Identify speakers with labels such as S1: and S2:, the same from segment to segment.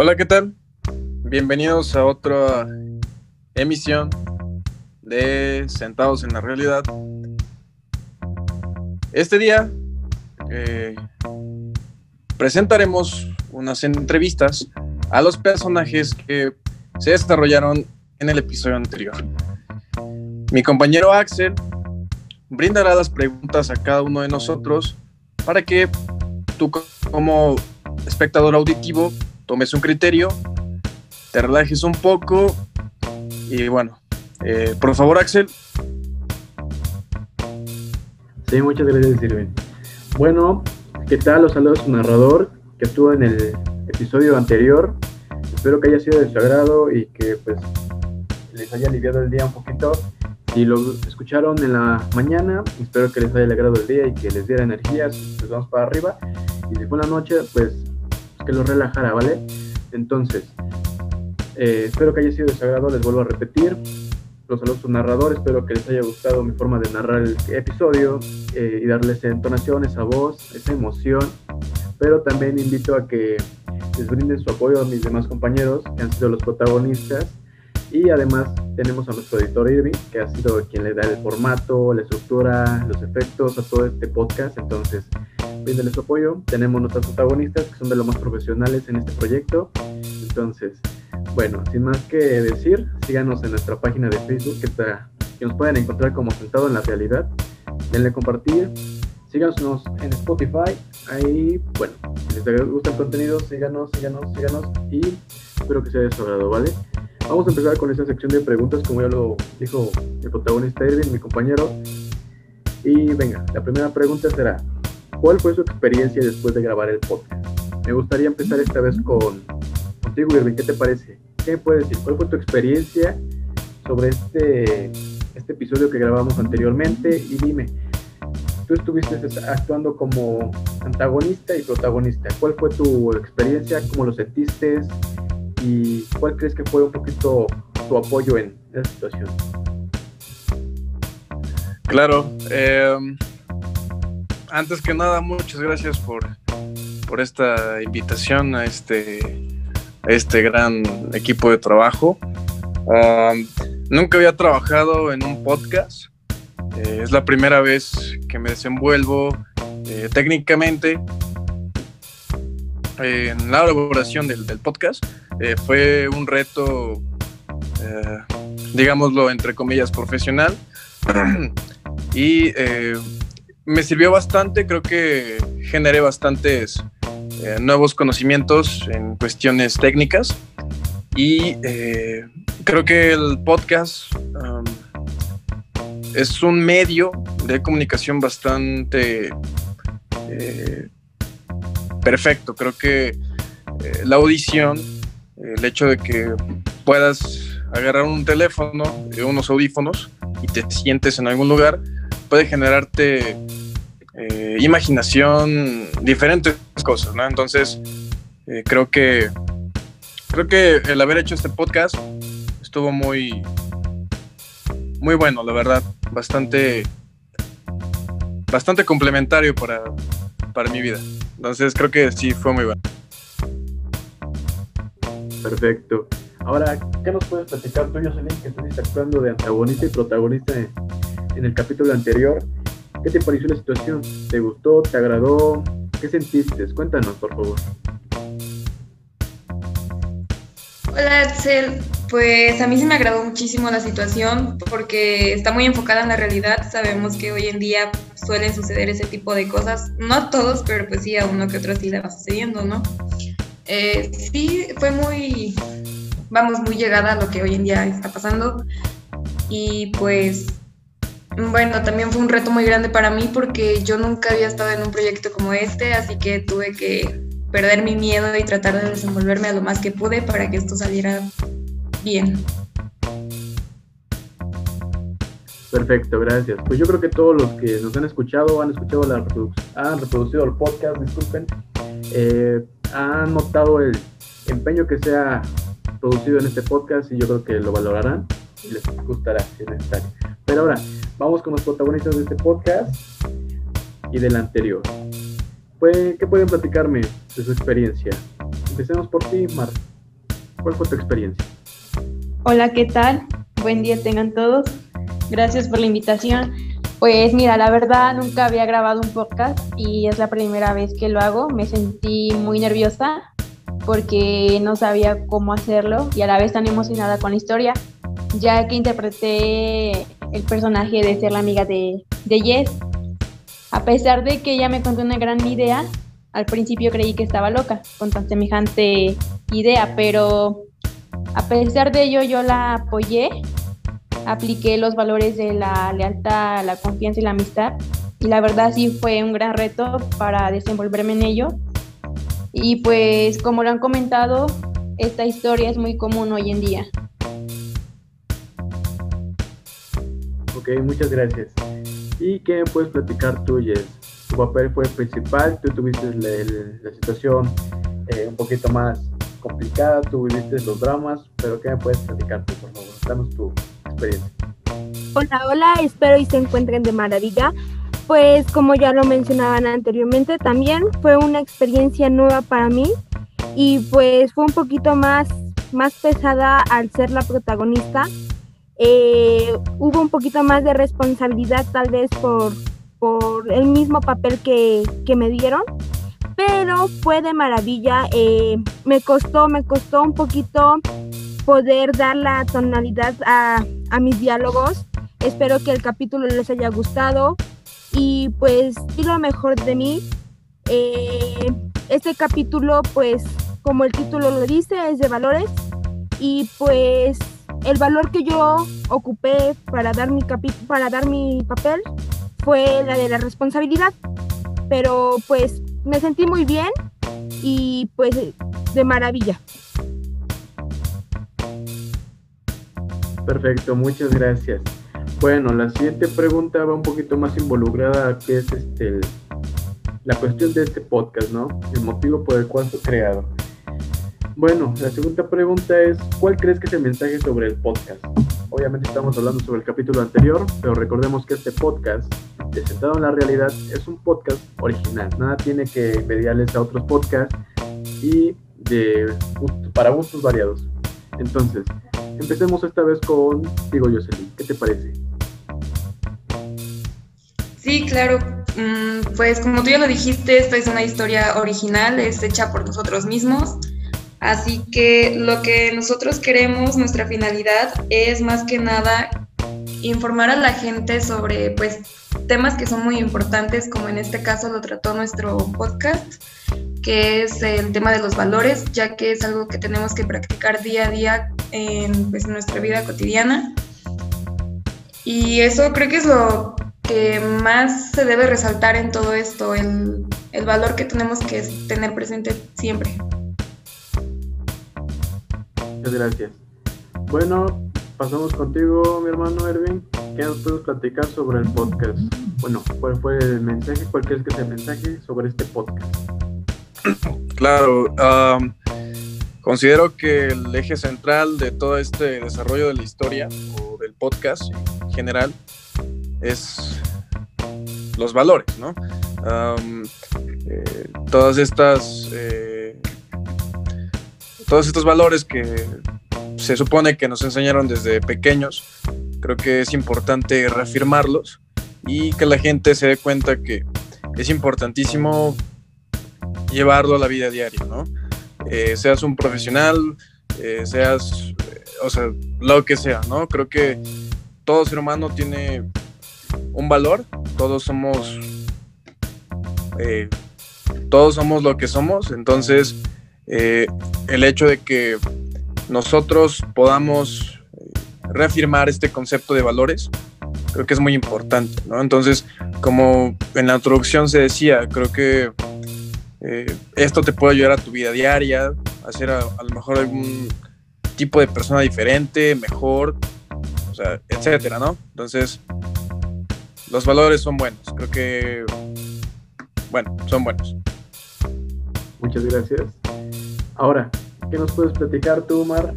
S1: Hola, ¿qué tal? Bienvenidos a otra emisión de Sentados en la Realidad. Este día eh, presentaremos unas entrevistas a los personajes que se desarrollaron en el episodio anterior. Mi compañero Axel brindará las preguntas a cada uno de nosotros para que tú como espectador auditivo tomes un criterio, te relajes un poco y bueno, eh, por favor Axel.
S2: Sí, muchas gracias Sirven. Bueno, ¿qué tal? Los saludos a su narrador que estuvo en el episodio anterior. Espero que haya sido de su agrado y que pues les haya aliviado el día un poquito. Si lo escucharon en la mañana, espero que les haya alegrado el día y que les diera energías. Pues vamos para arriba. Y si fue en la noche, pues que lo relajara, ¿vale? Entonces, eh, espero que haya sido de su agrado. Les vuelvo a repetir. Los saludos a narrador. Espero que les haya gustado mi forma de narrar el episodio eh, y darles esa entonación, esa voz, esa emoción. Pero también invito a que les brinden su apoyo a mis demás compañeros que han sido los protagonistas. Y además tenemos a nuestro editor Irving, que ha sido quien le da el formato, la estructura, los efectos a todo este podcast. Entonces, bríndenle su apoyo. Tenemos nuestros protagonistas, que son de los más profesionales en este proyecto. Entonces, bueno, sin más que decir, síganos en nuestra página de Facebook, que, está, que nos pueden encontrar como Sentado en la Realidad. Denle compartir. Síganos en Spotify. Ahí, bueno, si les gusta el contenido, síganos, síganos, síganos. Y espero que sea de su agrado, ¿vale? Vamos a empezar con esta sección de preguntas, como ya lo dijo el protagonista Irving, mi compañero. Y venga, la primera pregunta será, ¿cuál fue su experiencia después de grabar el podcast? Me gustaría empezar esta vez con contigo, Irving, ¿qué te parece? ¿Qué me puedes decir? ¿Cuál fue tu experiencia sobre este, este episodio que grabamos anteriormente? Y dime, tú estuviste actuando como antagonista y protagonista. ¿Cuál fue tu experiencia? ¿Cómo lo sentiste? ¿Y cuál crees que fue un poquito tu apoyo en esa situación?
S1: Claro. Em, antes que nada, muchas gracias por, por esta invitación a este, este gran equipo de trabajo. nunca había trabajado en un podcast. Eh, es la primera vez que me desenvuelvo eh, técnicamente en la elaboración del, del podcast. Eh, fue un reto, digámoslo entre comillas, profesional. y me sirvió bastante, creo que generé bastantes nuevos conocimientos en cuestiones técnicas. Y creo que el podcast um, es un medio de comunicación bastante perfecto. Creo que la audición el hecho de que puedas agarrar un teléfono, unos audífonos y te sientes en algún lugar, puede generarte eh, imaginación, diferentes cosas, ¿no? Entonces, eh, creo que creo que el haber hecho este podcast estuvo muy muy bueno, la verdad, bastante bastante complementario para, para mi vida. Entonces, creo que sí fue muy bueno.
S2: Perfecto. Ahora, ¿qué nos puedes platicar tú, Jocelyn, que estuviste actuando de antagonista y protagonista en, el capítulo anterior? ¿Qué te pareció la situación? ¿Te gustó? ¿Te agradó? ¿Qué sentiste? Cuéntanos, por favor.
S3: Hola, Axel. Pues a mí sí me agradó muchísimo la situación porque está muy enfocada en la realidad. Sabemos que hoy en día suelen suceder ese tipo de cosas. No a todos, pero pues sí a uno que otro sí le va sucediendo, ¿no? Eh, sí, fue muy, vamos, muy llegada a lo que hoy en día está pasando. Y pues, bueno, también fue un reto muy grande para mí porque yo nunca había estado en un proyecto como este, así que tuve que perder mi miedo y tratar de desenvolverme a lo más que pude para que esto saliera bien.
S2: Perfecto, gracias. Pues yo creo que todos los que nos han escuchado, han escuchado la han reproducido el podcast, disculpen, eh, han notado el empeño que se ha producido en este podcast y yo creo que lo valorarán y les gustará si es. Pero ahora, vamos con los protagonistas de este podcast y del anterior. Pues, ¿Qué pueden platicarme de su experiencia? Empecemos por ti, Mar. ¿Cuál fue tu experiencia?
S4: Hola, ¿qué tal? Buen día tengan todos. Gracias por la invitación. Pues mira, la verdad nunca había grabado un podcast y es la primera vez que lo hago. Me sentí muy nerviosa porque no sabía cómo hacerlo y a la vez tan emocionada con la historia, ya que interpreté el personaje de ser la amiga de, de Jess. A pesar de que ella me contó una gran idea, al principio creí que estaba loca con tan semejante idea, pero a pesar de ello yo la apoyé, apliqué los valores de la lealtad, la confianza y la amistad y la verdad sí fue un gran reto para desenvolverme en ello. Y pues como lo han comentado, esta historia es muy común hoy en día.
S2: Ok, muchas gracias. ¿Y qué puedes platicar tú, Jess? Tu papel fue principal, tú tuviste la, situación eh, un poquito más complicada, tú viviste los dramas, pero ¿qué me puedes platicar tú, por favor? Danos tu experiencia.
S5: Hola, hola, espero y se encuentren de maravilla. Pues como ya lo mencionaban anteriormente, también fue una experiencia nueva para mí y pues fue un poquito más, más pesada al ser la protagonista. Eh, hubo un poquito más de responsabilidad tal vez por, por el mismo papel que, que me dieron, pero fue de maravilla. Eh, me costó, me costó un poquito poder dar la tonalidad a, a mis diálogos. Espero que el capítulo les haya gustado y pues di lo mejor de mí. Eh, este capítulo, pues como el título lo dice, es de valores y pues el valor que yo ocupé para dar mi para dar mi papel fue la de la responsabilidad. Pero pues me sentí muy bien y pues de maravilla.
S2: Perfecto, muchas gracias. Bueno, la siguiente pregunta va un poquito más involucrada que es este la cuestión de este podcast, ¿no? El motivo por el cual fue creado. Bueno, la segunda pregunta es, ¿cuál crees que es el mensaje sobre el podcast? Obviamente estamos hablando sobre el capítulo anterior, pero recordemos que este podcast Sentado en la Realidad es un podcast original. Nada tiene que mediarles a otros podcasts y de, para gustos variados. Entonces, empecemos esta vez con Digo Jocelyn. ¿Qué te parece?
S3: Sí, claro. Mm, pues como tú ya lo dijiste, esta es una historia original, es hecha por nosotros mismos. Así que lo que nosotros queremos, nuestra finalidad, es más que nada informar a la gente sobre pues temas que son muy importantes, como en este caso lo trató nuestro podcast, que es el tema de los valores, ya que es algo que tenemos que practicar día a día en pues, nuestra vida cotidiana. Y eso creo que es lo que más se debe resaltar en todo esto, el, el valor que tenemos que tener presente siempre.
S2: Muchas gracias. Bueno, pasamos contigo, mi hermano Erwin. ¿Qué nos puedes platicar sobre el podcast? Bueno, ¿cuál fue el mensaje? ¿Cuál crees que es el mensaje sobre este podcast?
S1: Claro, considero que el eje central de todo este desarrollo de la historia o del podcast en general es los valores, ¿no? Eh, todas estas eh, todos estos valores que se supone que nos enseñaron desde pequeños. Creo que es importante reafirmarlos y que la gente se dé cuenta que es importantísimo llevarlo a la vida diaria, ¿no? Eh, seas un profesional, eh, seas, eh, o sea, lo que sea, ¿no? Creo que todo ser humano tiene un valor, todos somos, todos somos lo que somos, entonces el hecho de que nosotros podamos eh, reafirmar este concepto de valores, creo que es muy importante, ¿no? Entonces, como en la introducción se decía, creo que eh, esto te puede ayudar a tu vida diaria, a ser a, lo mejor algún tipo de persona diferente, mejor, o etcétera, ¿no? Entonces, los valores son buenos, creo que, bueno, son buenos.
S2: Muchas gracias. Ahora, ¿Qué nos puedes platicar tú, Mar?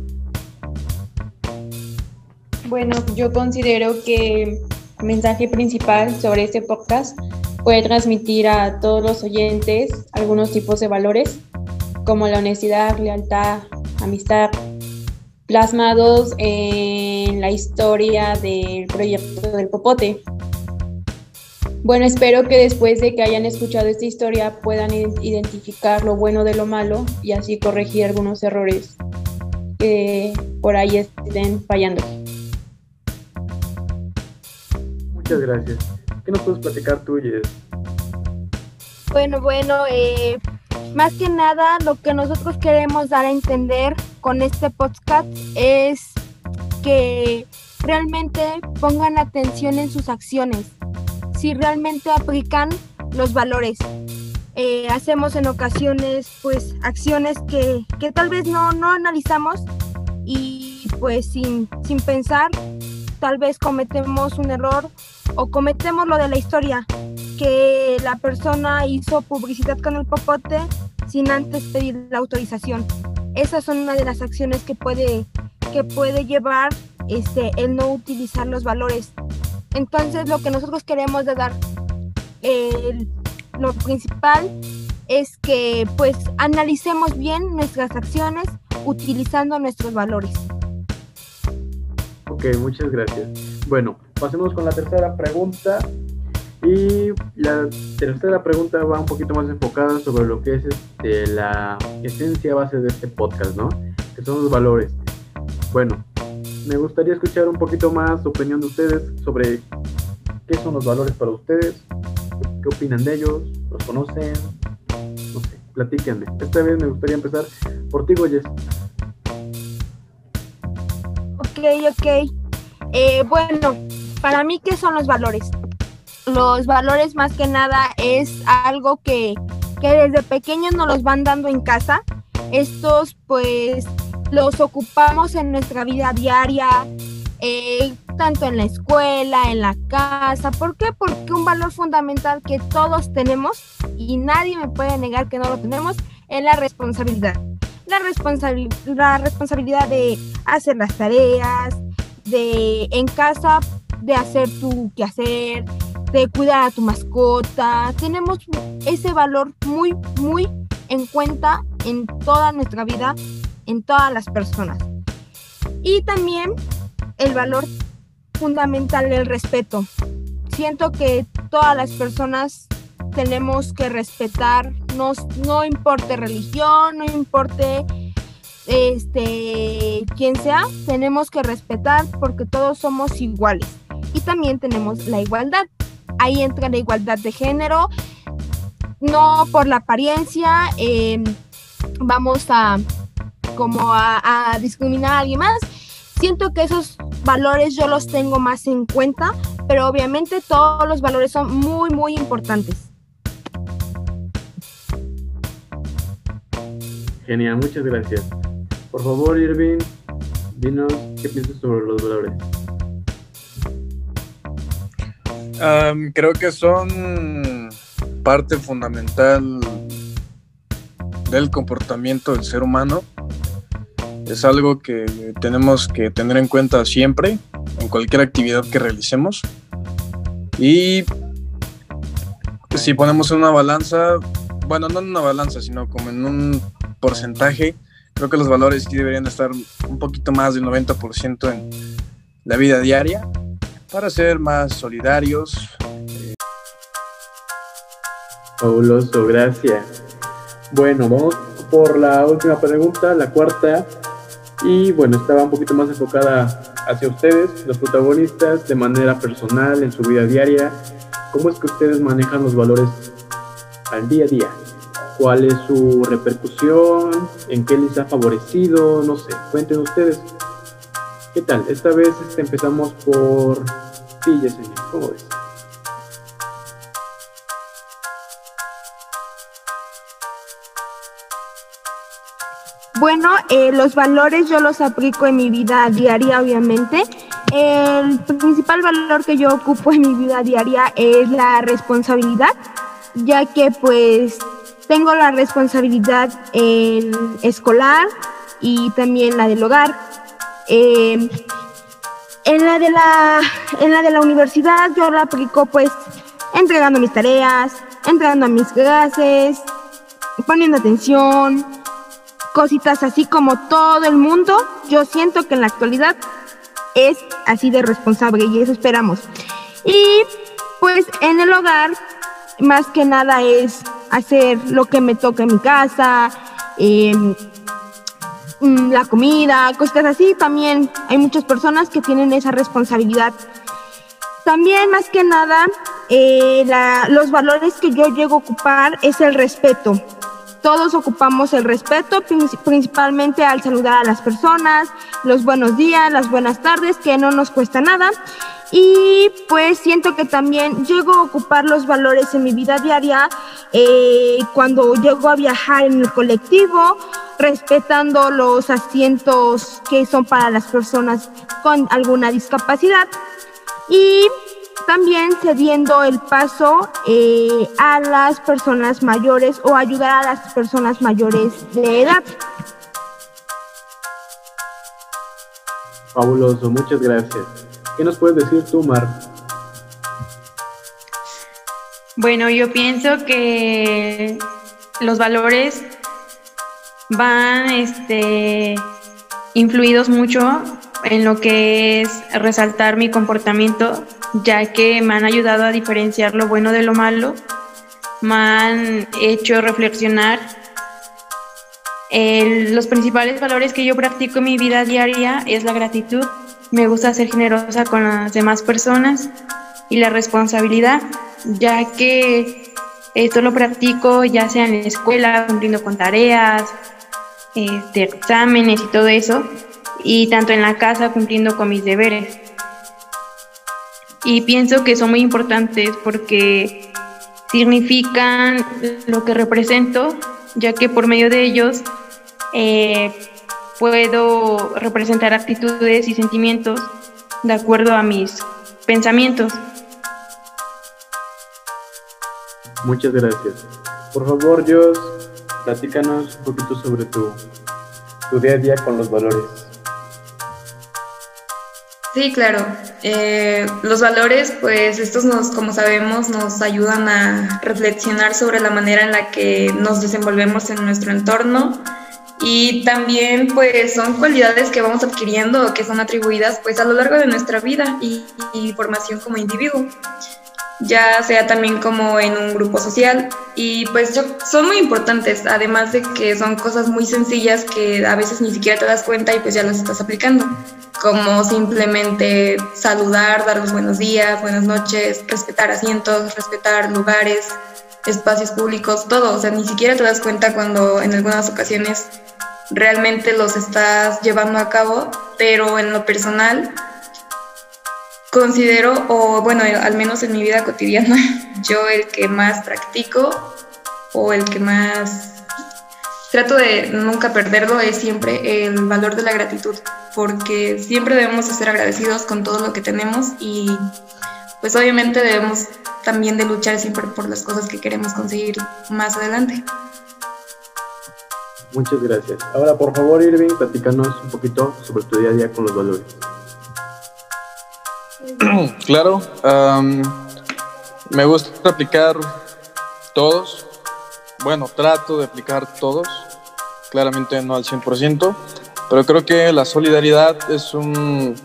S4: Bueno, yo considero que el mensaje principal sobre este podcast puede transmitir a todos los oyentes algunos tipos de valores como la honestidad, lealtad, amistad, plasmados en la historia del proyecto del popote. Bueno, espero que después de que hayan escuchado esta historia puedan identificar lo bueno de lo malo y así corregir algunos errores que por ahí estén fallando.
S2: Muchas gracias. ¿Qué nos puedes platicar tú, Jess?
S5: Bueno, bueno, eh, más que nada lo que nosotros queremos dar a entender con este podcast es que realmente pongan atención en sus acciones, si realmente aplican los valores. Eh, hacemos en ocasiones pues acciones que, que tal vez no, no analizamos y pues sin, sin pensar tal vez cometemos un error o cometemos lo de la historia, que la persona hizo publicidad con el popote sin antes pedir la autorización. Esas son una de las acciones que puede, que puede llevar este, el no utilizar los valores. Entonces lo que nosotros queremos de dar, lo principal es que pues analicemos bien nuestras acciones utilizando nuestros valores.
S2: Ok, muchas gracias. Bueno, pasemos con la tercera pregunta. Y la tercera pregunta va un poquito más enfocada sobre lo que es este, la esencia base de este podcast, ¿no? Que son los valores. Bueno, me gustaría escuchar un poquito más opinión de ustedes sobre qué son los valores para ustedes, qué opinan de ellos, los conocen, no sé, platíquenme. Esta vez me gustaría empezar por ti, Goyes.
S5: Ok, ok. Eh, bueno, para mí, ¿qué son los valores? Los valores más que nada es algo que, desde pequeños nos los van dando en casa. Estos pues los ocupamos en nuestra vida diaria, eh, tanto en la escuela, en la casa. ¿Por qué? Porque un valor fundamental que todos tenemos y nadie me puede negar que no lo tenemos es la responsabilidad. La, la responsabilidad de hacer las tareas, de en casa, de hacer tu quehacer, de cuidar a tu mascota. Tenemos ese valor muy, muy en cuenta en toda nuestra vida, en todas las personas. Y también el valor fundamental del respeto. Siento que todas las personas tenemos que respetar, no, no importe religión, no importe este, quien sea, tenemos que respetar porque todos somos iguales. Y también tenemos la igualdad. Ahí entra la igualdad de género, no por la apariencia, em, vamos a como a, a discriminar a alguien más. Siento que esos valores yo los tengo más en cuenta, pero obviamente todos los valores son muy, muy importantes.
S2: Genial, muchas gracias. Por favor, Irving, dinos qué piensas sobre los valores.
S1: creo que son parte fundamental del comportamiento del ser humano. Es algo que tenemos que tener en cuenta siempre, en cualquier actividad que realicemos. Y si ponemos en una balanza, bueno, no en una balanza, sino como en un porcentaje, creo que los valores sí deberían estar un poquito más del 90% en la vida diaria para ser más solidarios.
S2: Fabuloso, gracias. Bueno, vamos por la última pregunta, la cuarta. Y bueno, estaba un poquito más enfocada hacia ustedes, los protagonistas, de manera personal, en su vida diaria. ¿Cómo es que ustedes manejan los valores al día a día? cuál es su repercusión, en qué les ha favorecido, no sé, cuenten ustedes. ¿Qué tal? Esta vez este, empezamos por ti, Yesenia, ¿cómo ves?
S5: Bueno, eh, los valores yo los aplico en mi vida diaria, obviamente. El principal valor que yo ocupo en mi vida diaria es la responsabilidad, ya que pues tengo la responsabilidad en escolar y también la del hogar. Em, en, la de la, en la de la universidad yo la aplico pues entregando mis tareas, entregando mis clases, poniendo atención, cositas así como todo el mundo, yo siento que en la actualidad es así de responsable y eso esperamos. Y pues en el hogar, más que nada es hacer lo que me toca en mi casa, em, mm, la comida, cosas así. También hay muchas personas que tienen esa responsabilidad. También, más que nada, eh, los valores que yo llego a ocupar es el respeto. Todos ocupamos el respeto, principalmente al saludar a las personas, los buenos días, las buenas tardes, que no nos cuesta nada. Y pues siento que también llego a ocupar los valores en mi vida diaria eh, cuando llego a viajar en el colectivo, respetando los asientos que son para las personas con alguna discapacidad. Y también cediendo el paso eh, a las personas mayores o ayudar a las personas mayores de edad.
S2: Fabuloso, muchas gracias. ¿Qué nos puedes decir tú, Mar?
S4: Bueno, yo pienso que los valores van este, influidos mucho en lo que es resaltar mi comportamiento ya que me han ayudado a diferenciar lo bueno de lo malo, me han hecho reflexionar. los principales valores que yo practico en mi vida diaria es la gratitud, me gusta ser generosa con las demás personas y la responsabilidad, ya que esto lo practico ya sea en la escuela, cumpliendo con tareas, este, exámenes y todo eso, y tanto en la casa cumpliendo con mis deberes y pienso que son muy importantes porque significan lo que represento, ya que por medio de ellos eh, puedo representar actitudes y sentimientos de acuerdo a mis pensamientos.
S2: Muchas gracias. Por favor, Jos, platícanos un poquito sobre tu día a día con los valores.
S3: Sí, claro. Eh, los valores, pues estos nos, como sabemos, nos ayudan a reflexionar sobre la manera en la que nos desenvolvemos en nuestro entorno y también pues son cualidades que vamos adquiriendo o que son atribuidas pues a lo largo de nuestra vida y, y formación como individuo ya sea también como en un grupo social y pues son muy importantes, además de que son cosas muy sencillas que a veces ni siquiera te das cuenta y pues ya las estás aplicando, como simplemente saludar, dar los buenos días, buenas noches, respetar asientos, respetar lugares, espacios públicos, todo, o sea, ni siquiera te das cuenta cuando en algunas ocasiones realmente los estás llevando a cabo, pero en lo personal considero, o bueno, al menos en mi vida cotidiana, yo el que más practico o el que más trato de nunca perderlo es siempre el valor de la gratitud, porque siempre debemos ser agradecidos con todo lo que tenemos y pues obviamente debemos también de luchar siempre por las cosas que queremos conseguir más adelante.
S2: Muchas gracias. Ahora, por favor, Irving, platícanos un poquito sobre tu día a día con los valores.
S1: claro, me gusta aplicar todos. Bueno, trato de aplicar todos. Claramente no al 100%, pero creo que la solidaridad es un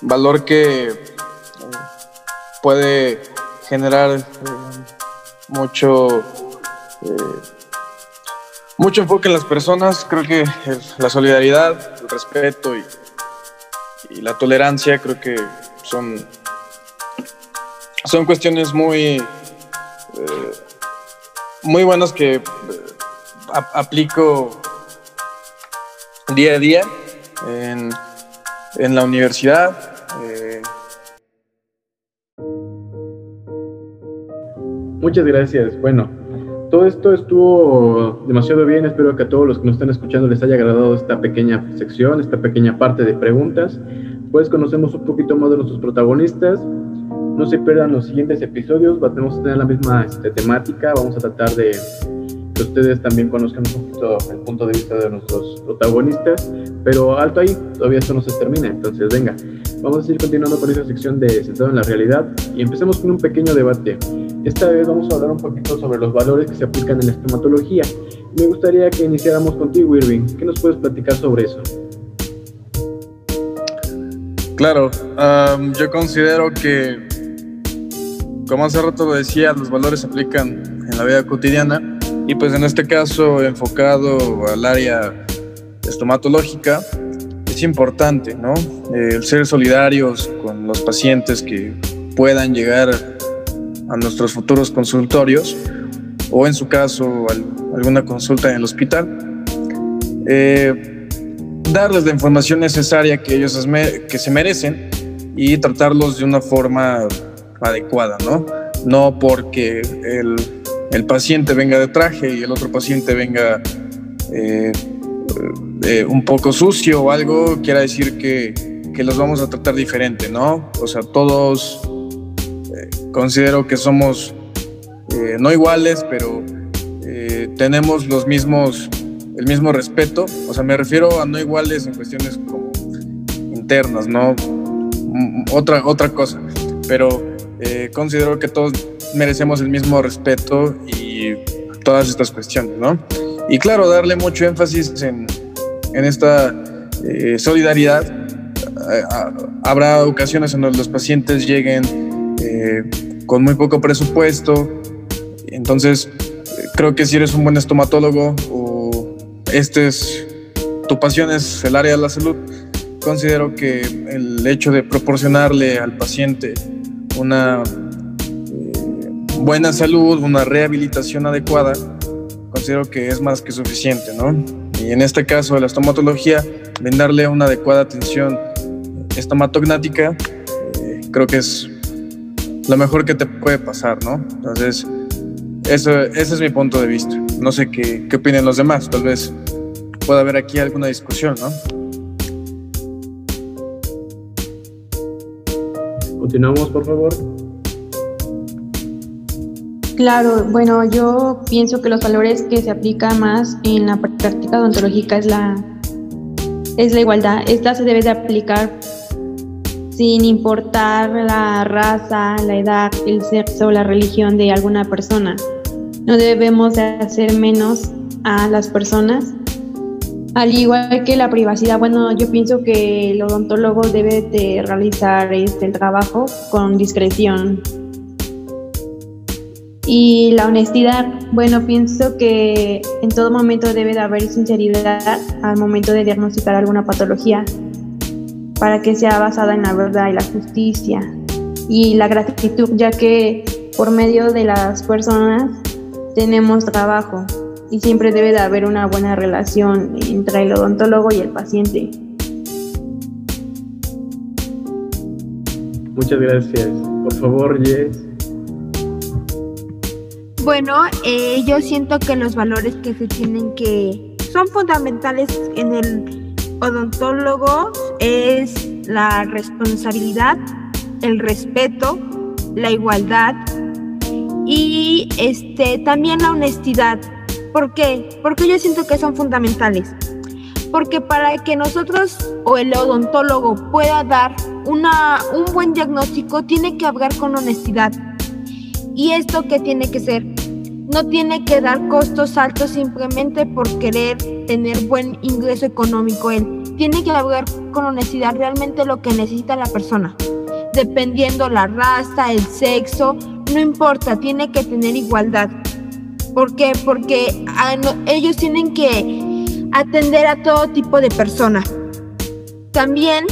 S1: valor que eh, puede generar eh, mucho eh, mucho enfoque en las personas. Creo que la solidaridad, el respeto y y la tolerancia creo que son, son cuestiones muy, muy buenas que eh, aplico día a día en, en la universidad. Eh.
S2: Muchas gracias. Bueno, todo esto estuvo demasiado bien. Espero que a todos los que nos están escuchando les haya agradado esta pequeña sección, esta pequeña parte de preguntas. Pues conocemos un poquito más de nuestros protagonistas. No se pierdan los siguientes episodios. Vamos a tener la misma este, temática. Vamos a tratar de que ustedes también conozcan un poquito el punto de vista de nuestros protagonistas. Pero alto ahí, todavía esto no se termina. Entonces, venga, vamos a seguir continuando con esta sección de Sentado en la Realidad y empecemos con un pequeño debate. Esta vez vamos a hablar un poquito sobre los valores que se aplican en la estomatología. me gustaría que iniciáramos contigo, Irving. ¿Qué nos puedes platicar sobre eso?
S1: Claro, yo considero que, como hace rato lo decía, los valores se aplican en la vida cotidiana y pues en este caso enfocado al área estomatológica, es importante, ¿no? el ser solidarios con los pacientes que puedan llegar a nuestros futuros consultorios o en su caso alguna consulta en el hospital. Eh, darles la información necesaria que ellos que se merecen y tratarlos de una forma adecuada, ¿no? No porque el, el paciente venga de traje y el otro paciente venga eh, eh, un poco sucio o algo, quiera decir que, que, los vamos a tratar diferente, ¿no? O sea, todos eh, considero que somos no iguales, pero tenemos los mismos, el mismo respeto. O sea, me refiero a no iguales en cuestiones como internas, ¿no? Mm, otra, otra cosa. Pero considero que todos merecemos el mismo respeto y todas estas cuestiones, ¿no? Y claro, darle mucho énfasis en, en esta eh, solidaridad. Eh, habrá ocasiones en donde los pacientes lleguen eh, con muy poco presupuesto, entonces creo que si eres un buen estomatólogo o este es tu pasión es el área de la salud, considero que el hecho de proporcionarle al paciente una buena salud, una rehabilitación adecuada, considero que es más que suficiente, ¿no? Y en este caso de la estomatología, brindarle una adecuada atención estomatognática, eh, creo que es lo mejor que te puede pasar, ¿no? Entonces, eso, ese es mi punto de vista. No sé qué, qué opinan los demás, tal vez pueda haber aquí alguna discusión, ¿no?
S2: Continuamos, por favor.
S4: Claro, bueno, yo pienso que los valores que se aplican más en la práctica odontológica es la, es la igualdad. Esta se debe de aplicar sin importar la raza, la edad, el sexo o la religión de alguna persona. No debemos de hacer menos a las personas. Al igual que la privacidad, bueno, yo pienso que el odontólogo debe de realizar este, el trabajo con discreción, y la honestidad, bueno, pienso que en todo momento debe de haber sinceridad al momento de diagnosticar alguna patología para que sea basada en la verdad y la justicia y la gratitud, ya que por medio de las personas tenemos trabajo y siempre debe de haber una buena relación entre el odontólogo y el paciente.
S2: Muchas gracias. Por favor, Jess.
S5: Bueno, eh, yo siento que los valores que se tienen que son fundamentales en el odontólogo es la responsabilidad, el respeto, la igualdad y este también la honestidad. ¿Por qué? Porque yo siento que son fundamentales. Porque para que nosotros o el odontólogo pueda dar una, un buen diagnóstico tiene que hablar con honestidad ¿Y esto qué tiene que ser? No tiene que dar costos altos simplemente por querer tener buen ingreso económico él. Tiene que hablar con honestidad realmente lo que necesita la persona. Dependiendo la raza, el sexo, no importa, tiene que tener igualdad. ¿Por qué? Porque ah, ellos tienen que atender a todo tipo de persona. También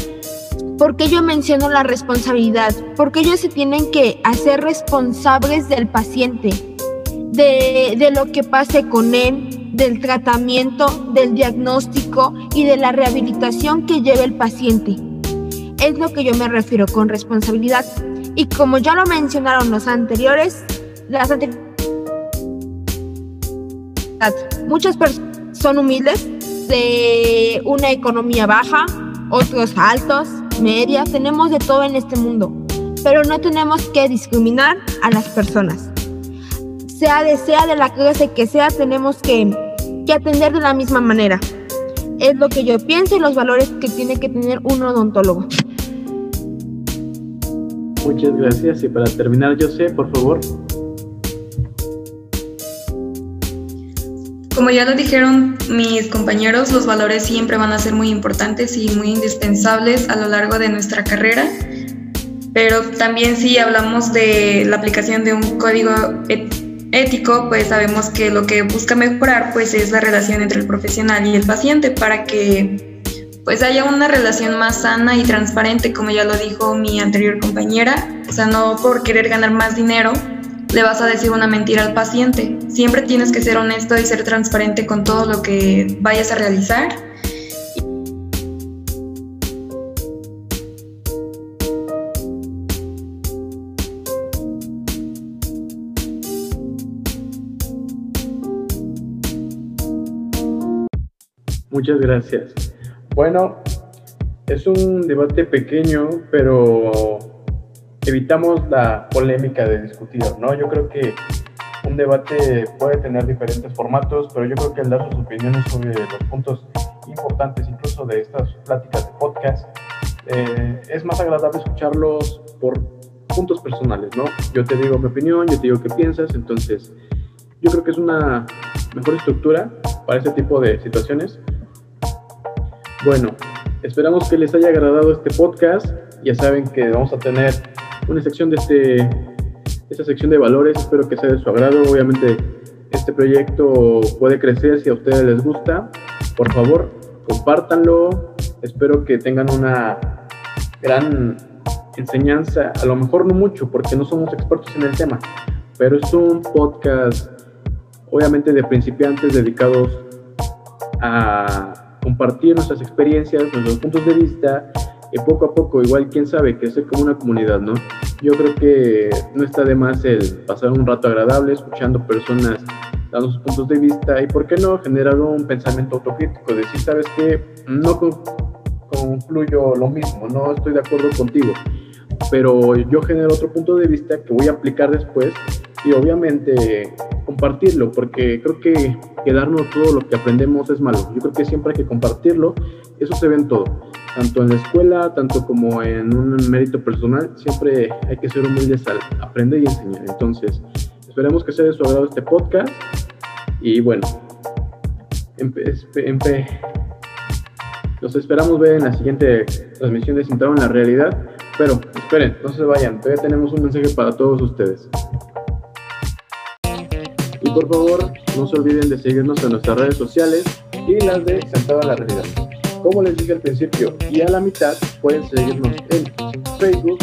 S5: porque yo menciono la responsabilidad? Porque ellos se tienen que hacer responsables del paciente, de, lo que pase con él, del tratamiento, del diagnóstico y de la rehabilitación que lleve el paciente. Es lo que yo me refiero con responsabilidad. Y como ya lo mencionaron los anteriores, las anteriores muchas personas son humildes, de una economía baja, otros altos, media, tenemos de todo en este mundo, pero no tenemos que discriminar a las personas. Sea de sea de la clase que sea, tenemos que, que atender de la misma manera. Es lo que yo pienso y los valores que tiene que tener un odontólogo.
S2: Muchas gracias. Y para terminar, José, por favor.
S3: Como ya lo dijeron mis compañeros, los valores siempre van a ser muy importantes y muy indispensables a lo largo de nuestra carrera. Pero también si hablamos de la aplicación de un código ético, pues sabemos que lo que busca mejorar pues es la relación entre el profesional y el paciente para que pues haya una relación más sana y transparente, como ya lo dijo mi anterior compañera, o sea, no por querer ganar más dinero le vas a decir una mentira al paciente. Siempre tienes que ser honesto y ser transparente con todo lo que vayas a realizar
S2: Muchas gracias. Bueno, es un debate pequeño, pero evitamos la polémica de discutir, ¿no? Yo creo que un debate puede tener diferentes formatos, pero yo creo que al dar sus opiniones sobre los puntos importantes, incluso de estas pláticas de podcast, eh, es más agradable escucharlos por puntos personales, ¿no? Yo te digo mi opinión, yo te digo qué piensas, entonces yo creo que es una mejor estructura para ese tipo de situaciones bueno, esperamos que les haya agradado este podcast. Ya saben que vamos a tener una sección de este, esta sección de valores. Espero que sea de su agrado. Obviamente este proyecto puede crecer si a ustedes les gusta. Por favor, compártanlo. Espero que tengan una gran enseñanza. A lo mejor no mucho porque no somos expertos en el tema, pero es un podcast obviamente de principiantes dedicados a compartir nuestras experiencias, nuestros puntos de vista, y poco a poco, igual quién sabe, crecer como una comunidad, ¿no? Yo creo que no está de más el pasar un rato agradable escuchando personas dando sus puntos de vista y, ¿por qué no?, generar un pensamiento autocrítico, decir, ¿sabes qué? No concluyo lo mismo, no estoy de acuerdo contigo, pero yo genero otro punto de vista que voy a aplicar después y obviamente compartirlo, porque creo que quedarnos todo lo que aprendemos es malo. Yo creo que siempre hay que compartirlo, eso se ve en todo, tanto en la escuela, tanto como en un mérito personal, siempre hay que ser humildes al aprender y enseñar. Entonces, esperemos que sea de su agrado este podcast y bueno, los esperamos ver en la siguiente transmisión de Sentado en la Realidad. Pero esperen, no se vayan, todavía tenemos un mensaje para todos ustedes. Y por favor, no se olviden de seguirnos en nuestras redes sociales y las de Sentado en la Realidad. Como les dije al principio y a la mitad, pueden seguirnos en Facebook,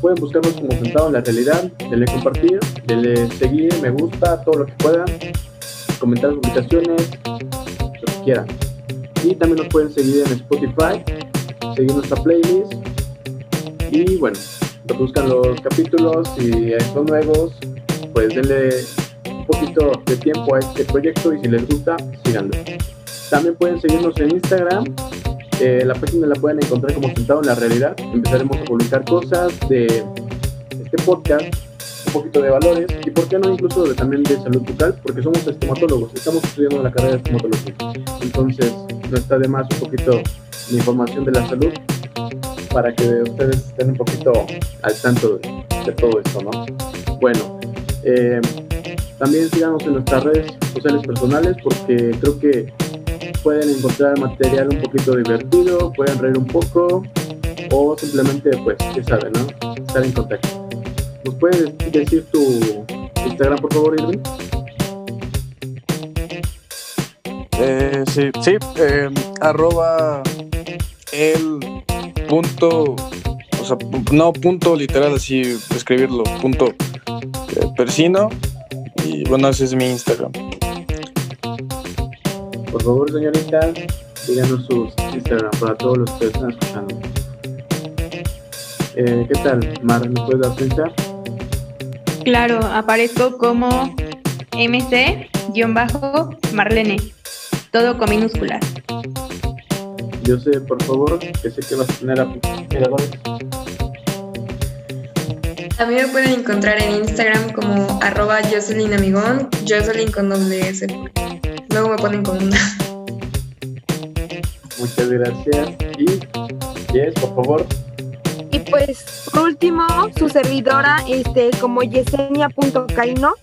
S2: pueden buscarnos como Sentado en la Realidad, denle compartir, denle seguir, me gusta, todo lo que puedan, comentar publicaciones, lo que quieran. Y también nos pueden seguir en Spotify, seguir nuestra playlist y bueno, buscan los capítulos y son nuevos, pues denle un poquito de tiempo a este proyecto y si les gusta, síganlo. También pueden seguirnos en Instagram. Eh, la página la pueden encontrar como Sentado en la Realidad. Empezaremos a publicar cosas de este podcast, un poquito de valores y, por qué no, incluso de, también de salud bucal, porque somos estomatólogos, estamos estudiando la carrera de estomatología. Entonces, no está de más un poquito de información de la salud para que ustedes estén un poquito al tanto de, todo esto, ¿no? Bueno, eh, también síganos en nuestras redes sociales personales porque creo que pueden encontrar material un poquito divertido, pueden reír un poco o simplemente, pues, ya saben, ¿no? Estar en contacto. ¿Nos puedes decir tu Instagram, por favor, Irving?
S1: Eh, sí, sí, eh, arroba el punto, o sea, no punto literal así escribirlo, punto eh, persino y bueno, ese es mi Instagram.
S2: Por favor, señorita, díganos sus Instagram para todos los que están escuchando. Eh, ¿Qué tal, Mar? ¿Me puedes dar cuenta?
S4: Claro, aparezco como MC-Marlene, todo con minúsculas.
S2: Yo sé, por favor, que sé que vas a tener admiradores.
S3: A mí me pueden encontrar en Instagram como arroba Jocelyn Amigón, Jocelyn con doble S. Luego me ponen con una.
S2: Muchas gracias. Y Yes, por favor.
S5: Y pues, por último, su servidora, este, como yesenia.caino,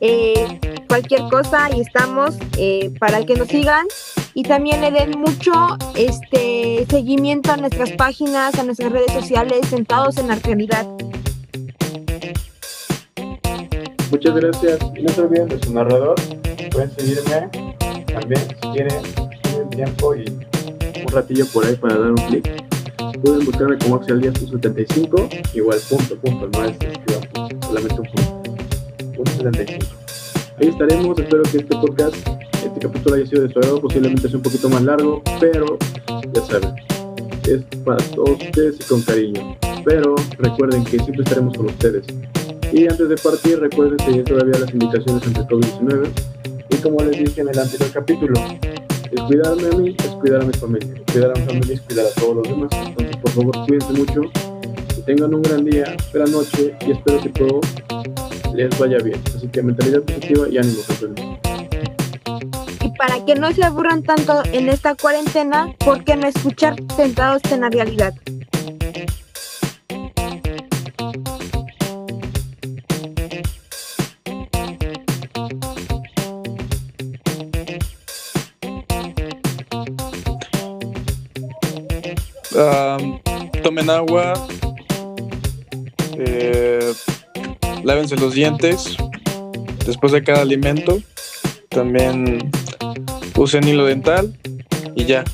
S5: eh, cualquier cosa y estamos eh, para que nos sigan y también le den mucho este seguimiento a nuestras páginas, a nuestras redes sociales, sentados en la realidad.
S2: Muchas gracias. Y no se olviden de su narrador. Pueden seguirme también si quieren, tienen tiempo y un ratillo por ahí para dar un clic. Pueden buscarme como Axel Díaz 75, igual punto, punto, no es solamente un punto. Punto 75. Ahí estaremos, espero que este podcast, este capítulo haya sido de su agrado, posiblemente sea un poquito más largo, pero ya saben, es para todos ustedes y con cariño. Pero recuerden que siempre estaremos con ustedes. Y antes de partir, recuerden seguir todavía las indicaciones ante COVID-19. Y como les dije en el anterior capítulo, es cuidarme a mí, es cuidar a mi familia. Cuidar a mi familia es cuidar a todos los demás. Entonces, por favor, cuídense mucho. Que tengan un gran día, gran noche y espero que todo les vaya bien. Así que mentalidad positiva y ánimo, campeones.
S5: Y para que no se aburran tanto en esta cuarentena, ¿por qué no escuchar Sentados en la Realidad?
S1: Um, tomen agua, eh, lávense los dientes después de cada alimento, también usen hilo dental y ya.